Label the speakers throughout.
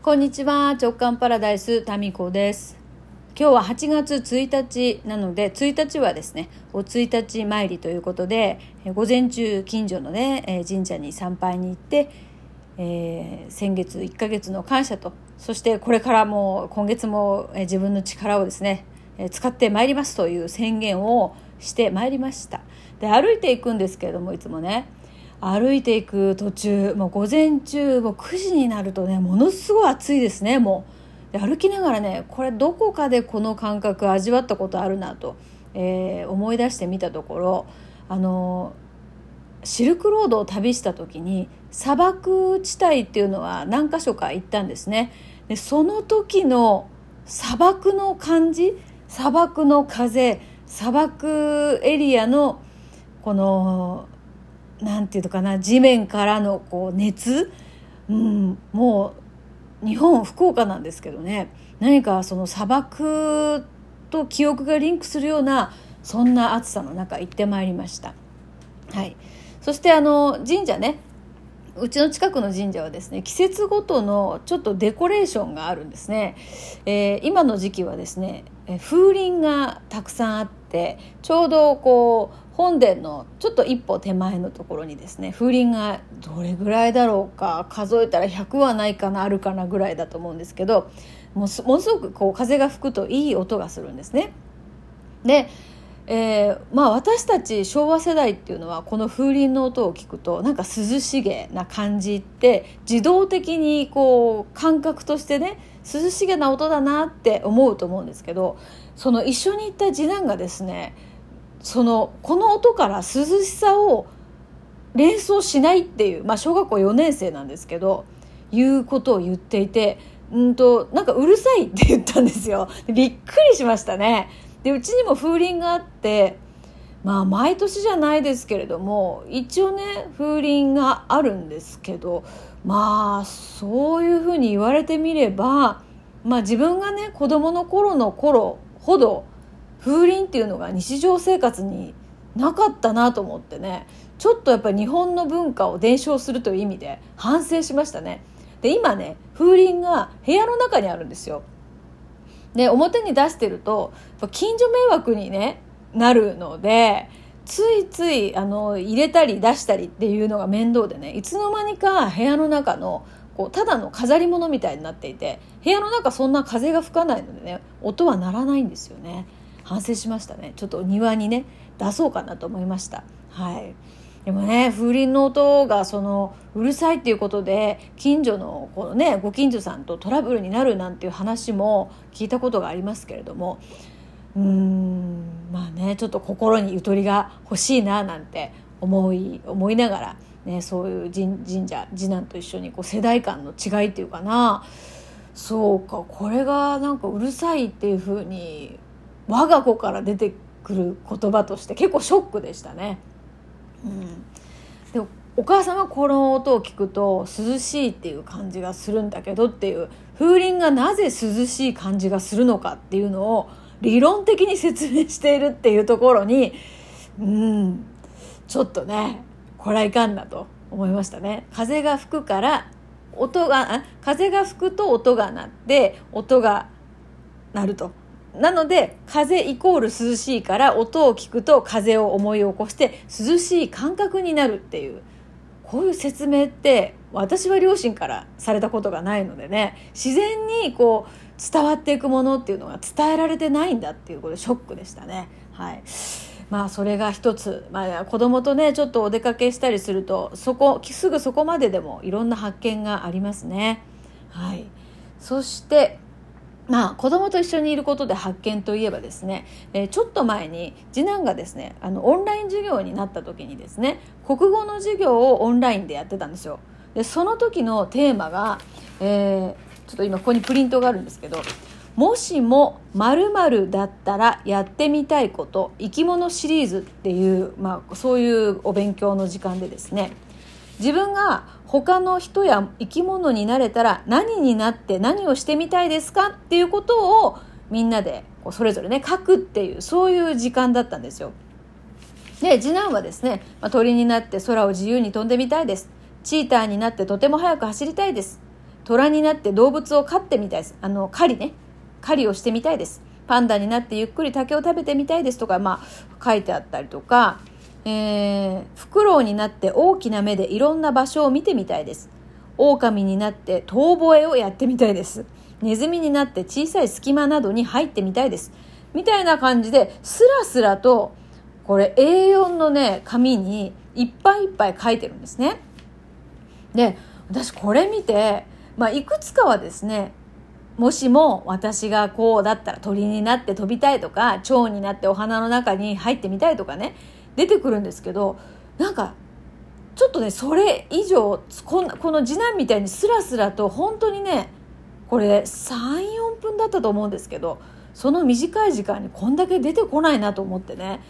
Speaker 1: こんにちは。直感パラダイスタミコです。今日は8月1日なので1日はですねお1日参りということで午前中近所のね神社に参拝に行って、えー、先月1ヶ月の感謝とそしてこれからも今月も自分の力をですね使ってまいりますという宣言をしてまいりました。で歩いていくんですけれどもいつもね。歩いていく途中もう午前中もう9時になるとねものすごい暑いですねもう。で歩きながらねこれどこかでこの感覚味わったことあるなと、えー、思い出してみたところあのシルクロードを旅した時に砂漠地帯っていうのは何箇所か行ったんですね。でその時の砂漠の感じ砂漠の風砂漠エリアのこのなんていうのかな地面からのこう熱、うん、もう日本福岡なんですけどね。何かその砂漠と記憶がリンクするようなそんな暑さの中行ってまいりました。はい、そしてあの神社ね。うちの近くの神社はですね季節ごとのちょっとデコレーションがあるんですね、えー、今の時期はですね風鈴がたくさんあってちょうどこう本殿のちょっと一歩手前のところにですね風鈴がどれぐらいだろうか数えたら100はないかなあるかなぐらいだと思うんですけどもうものすごくこう風が吹くといい音がするんですね。でえー、まあ私たち昭和世代っていうのはこの風鈴の音を聞くとなんか涼しげな感じって自動的にこう感覚としてね涼しげな音だなって思うと思うんですけどその一緒に行った次男がですねそのこの音から涼しさを連想しないっていう、まあ、小学校4年生なんですけどいうことを言っていてうんとなんかうるさいって言ったんですよ。びっくりしましたね。でうちにも風鈴があってまあ毎年じゃないですけれども一応ね風鈴があるんですけどまあそういうふうに言われてみればまあ自分がね子供の頃の頃ほど風鈴っていうのが日常生活になかったなと思ってね。ちょっとやっぱり日本の文化を伝承するという意味で反省しましたね。で今ね風鈴が部屋の中にあるんですよ。で表に出してると近所迷惑に、ね、なるのでついついあの入れたり出したりっていうのが面倒でねいつの間にか部屋の中のこうただの飾り物みたいになっていて部屋の中そんな風が吹かないのでね音は鳴らないんですよね。反省しましたね。ちょっと庭にね出そうかなと思いました。はい。でもね風鈴の音がそのうるさいっていうことで近所のこのねご近所さんとトラブルになるなんていう話も聞いたことがありますけれどもうーんまあねちょっと心にゆとりが欲しいななんて思い思いながら、ね、そういう神社次男と一緒にこう世代間の違いっていうかな。そうかこれがなんかうるさいっていうふうに我が子から出てくる言葉として結構ショックでしたね。うん、でお母さんはこの音を聞くと涼しいっていう感じがするんだけどっていう風鈴がなぜ涼しい感じがするのかっていうのを理論的に説明しているっていうところにうんちょっとねこれはいかんなと思いましたね。風が吹くから音が風が吹くと音が鳴って音が鳴るとなので風イコール涼しいから音を聞くと風を思い起こして涼しい感覚になるっていうこういう説明って私は両親からされたことがないのでね自然にこう伝わっていくものっていうのが伝えられてないんだっていうことでショックでしたね。はいまあそれが一つ、まあ、子供とねちょっとお出かけしたりするとそこすぐそこまででもいろんな発見がありますね。はい、そしてまあ、子供と一緒にいることで発見といえばですね、えー、ちょっと前に次男がですねあのオンライン授業になった時にですね国語の授業をオンラインでやってたんですよ。でその時のテーマが、えー、ちょっと今ここにプリントがあるんですけどもしも〇〇だったらやってみたいこと生き物シリーズっていう、まあ、そういうお勉強の時間でですね自分が他の人や生き物になれたら何になって何をしてみたいですか？っていうことをみんなでこうそれぞれね書くっていうそういう時間だったんですよ。で次男はですね、まあ、鳥になって空を自由に飛んでみたいです。チーターになってとても速く走りたいです。虎になって動物を飼ってみたいです。あの狩りね。狩りをしてみたいです。パンダになってゆっくり竹を食べてみたいですとか、まあ、書いてあったりとか、えー、フクロウになって大きな目でいろんな場所を見てみたいです。狼になって遠吠えをやってみたいです。ネズミになって小さい隙間などに入ってみたいです。みたいな感じでスラスラとこれ A4 のね紙にいっぱいいっぱい書いてるんですね。で私これ見て、まあ、いくつかはですねもしも私がこうだったら鳥になって飛びたいとか蝶になってお花の中に入ってみたいとかね出てくるんですけどなんかちょっとねそれ以上ここの次男みたいにスラスラと本当にねこれ34分だったと思うんですけどその短い時間にこんだけ出てこないなと思ってね。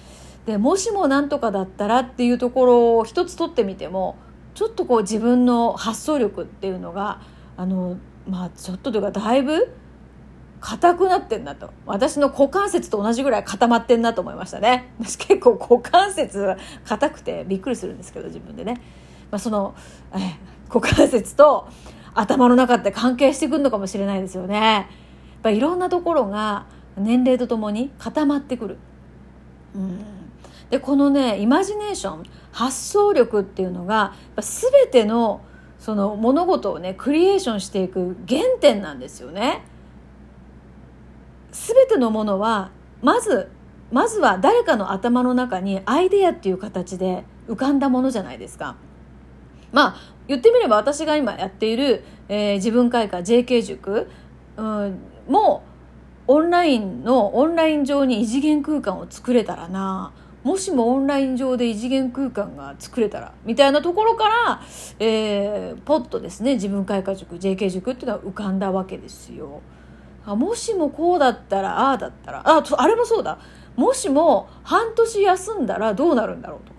Speaker 1: でもしも何とかだったらっていうところを一つ取ってみてもちょっとこう自分の発想力っていうのがあのまあちょっとというかだいぶ硬くなってんなと。私の股関節と同じぐらい固まってんなと思いましたね。私結構股関節硬くてびっくりするんですけど自分でね、まあ、そのえ股関節と頭の中って関係してくるのかもしれないですよね。やっぱいろんなところが年齢とともに固まってくる。うん。でこのねイマジネーション発想力っていうのが全てのその物事をねクリエーションしていく原点なんですよね。全てのものはまずまずは誰かの頭の中にアイデアっていう形で浮かんだものじゃないですか。まあ言ってみれば私が今やっている、えー、自分開花 JK 塾、うん、もオンラインのオンライン上に異次元空間を作れたらなもしもオンライン上で異次元空間が作れたらみたいなところから、えー、ポッとですね自分開花塾 JK 塾っていうのは浮かんだわけですよ。あもしもこうだったらああだったらああれもそうだ。もしも半年休んだらどうなるんだろうとか。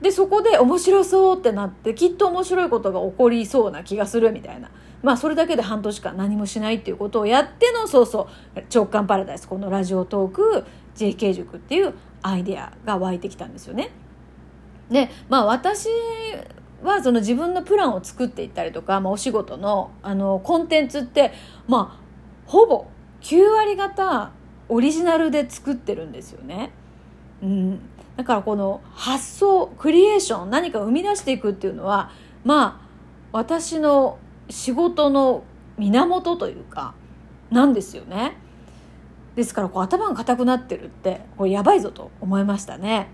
Speaker 1: でそこで面白そうってなってきっと面白いことが起こりそうな気がするみたいな。まあそれだけで半年間何もしないっていうことをやってのそうそう直感パラダイス。このラジオトーク JK 塾っていうアイデアが湧いてきたんですよね。でまあ私はその自分のプランを作っていったりとか、まあ、お仕事のあのコンテンツってまあほぼ9割方オリジナルで作ってるんですよね。うん、だからこの発想クリエーション何か生み出していくっていうのはまあ私の仕事の源というかなんですよね。ですからこう頭が硬くなってるってこれやばいぞと思いましたね。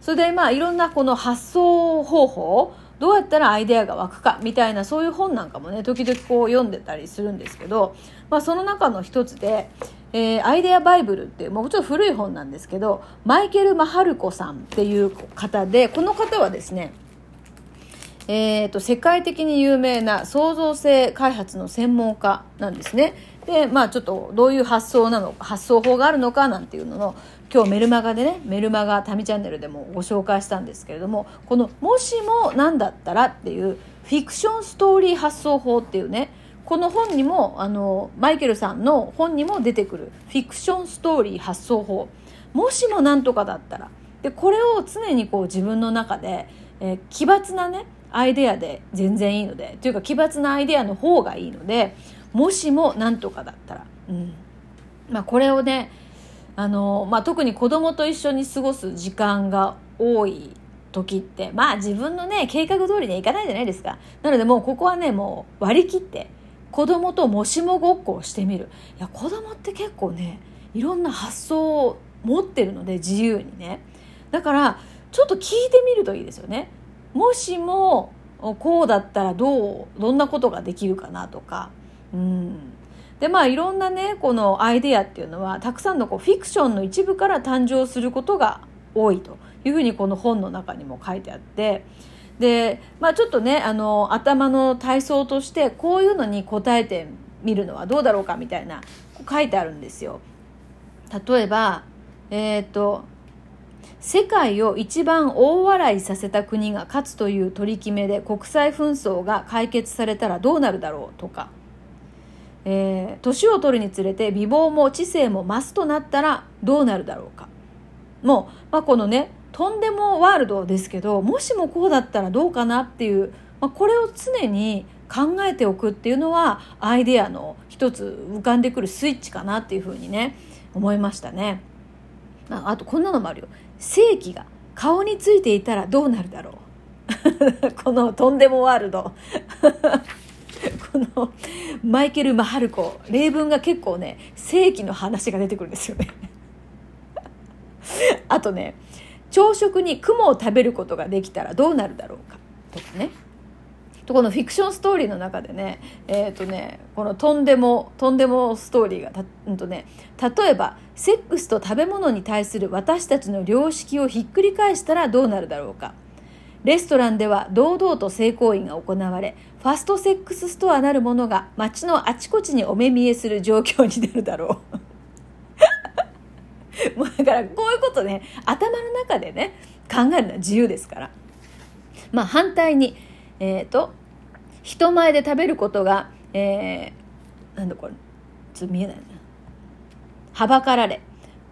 Speaker 1: それでまあいろんなこの発想方法どうやったらアイデアが湧くかみたいなそういう本なんかもね時々こう読んでたりするんですけど、まあ、その中の一つで、えー、アイデアバイブルっていうもうちょっと古い本なんですけどマイケル・マハルコさんっていう方でこの方はですねえーと、世界的に有名な創造性開発の専門家なんですね。でまあちょっとどういう発想なのか発想法があるのかなんていうのの今日メルマガでねメルマガタミチャンネルでもご紹介したんですけれどもこの「もしも何だったら」っていうフィクションストーリー発想法っていうねこの本にもあのマイケルさんの本にも出てくるフィクションストーリー発想法。もしも何とかだったら。でこれを常にこう自分の中で、えー、奇抜なねアイデアで全然いいのでというか奇抜なアイデアの方がいいのでもしも何とかだったら、うん。まあ、これをねあの、まあ、特に子供と一緒に過ごす時間が多い時ってまあ自分のね計画通りにはいかないじゃないですか。なのでもうここはねもう割り切って子供ともしもごっこをしてみる。いや子供って結構ねいろんな発想を持ってるので自由にね。だからちょっと聞いてみるといいですよね。もしもこうだったらどうどんなことができるかなとか。うん。でまあいろんなねこのアイデアっていうのはたくさんのこうフィクションの一部から誕生することが多いというふうにこの本の中にも書いてあってでまあちょっとねあの頭の体操としてこういうのに答えてみるのはどうだろうかみたいな書いてあるんですよ。例えばえっ、ー、と世界を一番大笑いさせた国が勝つという取り決めで国際紛争が解決されたらどうなるだろうとかえー、年を取るにつれて美貌も知性も増すとなったらどうなるだろうか。もう、まあ、このねとんでもワールドですけどもしもこうだったらどうかなっていう、まあ、これを常に考えておくっていうのはアイデアの一つ浮かんでくるスイッチかなっていうふうにね思いましたね。ああとこんなのもあるよ。正規が顔についていたらどうなるだろう。このとんでもワールド。のマイケル・マハルコ例文が結構ね正規の話が出てくるんですよね。あとね朝食に雲を食べることができたらどうなるだろうかとかね。とこのフィクションストーリーの中でねえっ、ー、とねこのとんでもとんでもストーリーがた、うんとね、例えばセックスと食べ物に対する私たちの良識をひっくり返したらどうなるだろうか。レストランでは堂々と性行為が行われファストセックスストアなるものが街のあちこちにお目見えする状況になるだろう。もうだからこういうことね頭の中でね考えるのは自由ですから。まあ反対にえっ、ー、と人前で食べることが、えー、なんだこれちょっと見えないな。はばかられ。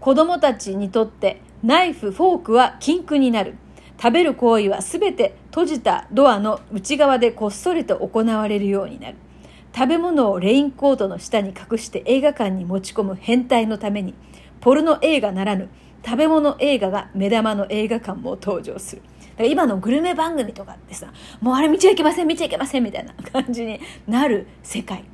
Speaker 1: 子供たちにとってナイフフォークは禁句になる。食べる行為は全て閉じたドアの内側でこっそりと行われるようになる。食べ物をレインコートの下に隠して映画館に持ち込む変態のためにポルノ映画ならぬ食べ物映画が目玉の映画館も登場する。から今のグルメ番組とかってさもうあれ見ちゃいけません見ちゃいけませんみたいな感じになる世界、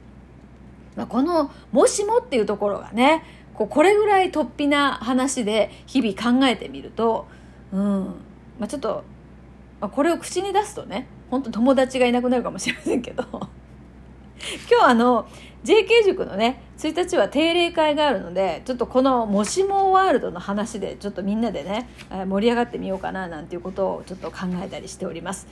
Speaker 1: まあ、この「もしも」っていうところがねここれぐらい突飛な話で日々考えてみると、うん。まあ、ちょっと、まあ、これを口に出すとね本当友達がいなくなるかもしれませんけど 今日あの JK 塾のね1日は定例会があるのでちょっとこのもしもワールドの話でちょっとみんなでね盛り上がってみようかななんていうことをちょっと考えたりしております。